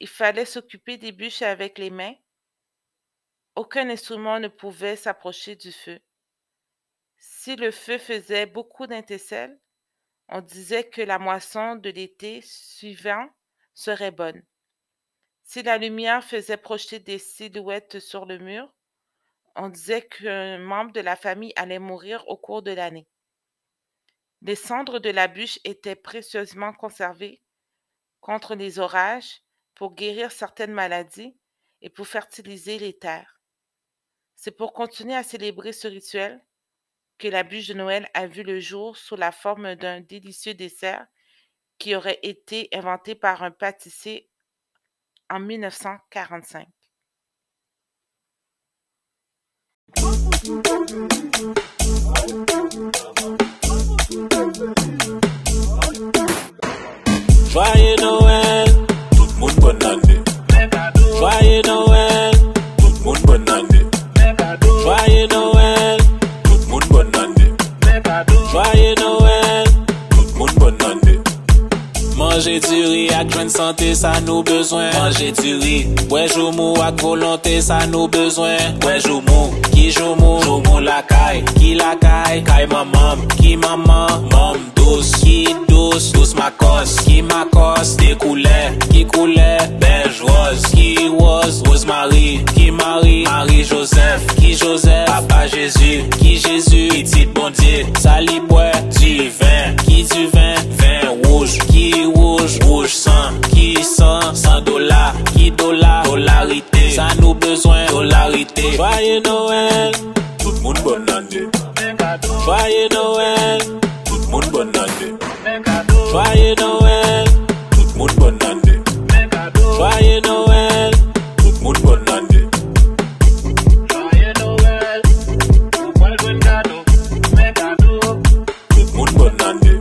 Speaker 3: Il fallait s'occuper des bûches avec les mains. Aucun instrument ne pouvait s'approcher du feu. Si le feu faisait beaucoup d'étincelles, on disait que la moisson de l'été suivant serait bonne. Si la lumière faisait projeter des silhouettes sur le mur, on disait qu'un membre de la famille allait mourir au cours de l'année. Les cendres de la bûche étaient précieusement conservées contre les orages pour guérir certaines maladies et pour fertiliser les terres. C'est pour continuer à célébrer ce rituel que la bûche de Noël a vu le jour sous la forme d'un délicieux dessert qui aurait été inventé par un pâtissier en 1945.
Speaker 15: Joyeux Noël, tout le monde bonne. Joyeux Noël, tout le monde bonne. Joyeux Noël, tout le monde bonne année. Joyeux Noël, tout le monde bonne année. Manger du riz ak jwen santé, ça nous besoin. Manger du riz, ouais jou mou ak volonté, ça nous besoin. Ouais jou mou, qui jou mou, jou mou la caille, qui la caille, caille maman, qui maman, mam douce, qui douce, douce ma cos, qui ma cos, des couleurs, qui couleur, beige rose, qui rose, Rosemary, qui Marie, Marie Joseph, qui Joseph, Papa Jésus, qui Jésus, petit bon Dieu, sali bois, du vin, qui du vin, vin rouge, qui rouge, rouge sang, qui sang, 100 dollars, qui dollar, dollarité, ça nous besoin, dollarité. Joyeux Noël, tout le monde bonne année. Joyeux Noël, tout le monde bonne année. Joyeux Noël, tout le monde bonne année. Joyeux Noël, tout le monde bonne année. Joyeux Noël, tout le monde bonne année.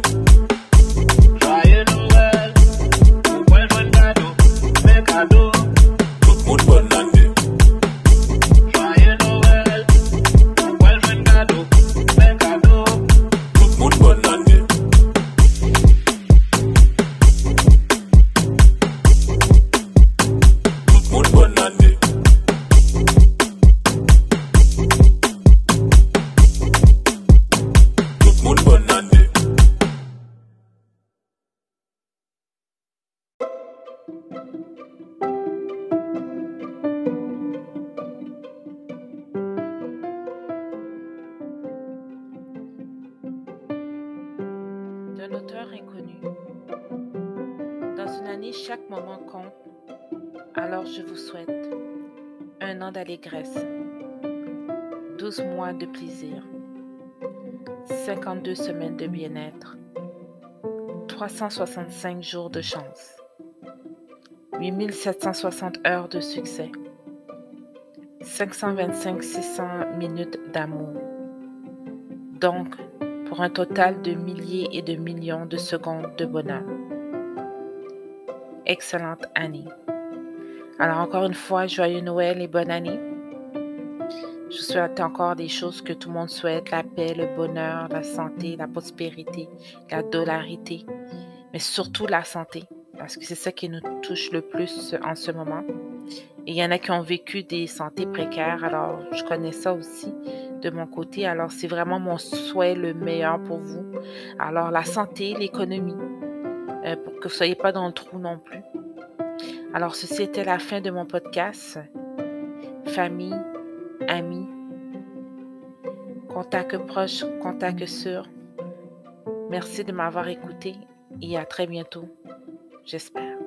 Speaker 3: De bien-être, 365 jours de chance, 8760 heures de succès, 525 600 minutes d'amour. Donc, pour un total de milliers et de millions de secondes de bonheur. Excellente année. Alors encore une fois, joyeux Noël et bonne année. Je souhaite encore des choses que tout le monde souhaite, la paix, le bonheur, la santé, la prospérité, la dolarité, mais surtout la santé, parce que c'est ça qui nous touche le plus en ce moment. Et il y en a qui ont vécu des santé précaires, alors je connais ça aussi de mon côté, alors c'est vraiment mon souhait le meilleur pour vous. Alors la santé, l'économie, euh, pour que vous ne soyez pas dans le trou non plus. Alors ceci était la fin de mon podcast. Famille, amis, contact proche, contact sûr. Merci de m'avoir écouté et à très bientôt, j'espère.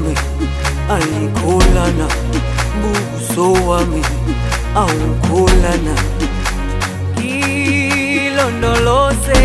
Speaker 16: wami alikholana buso wami awukholana ngilondoloze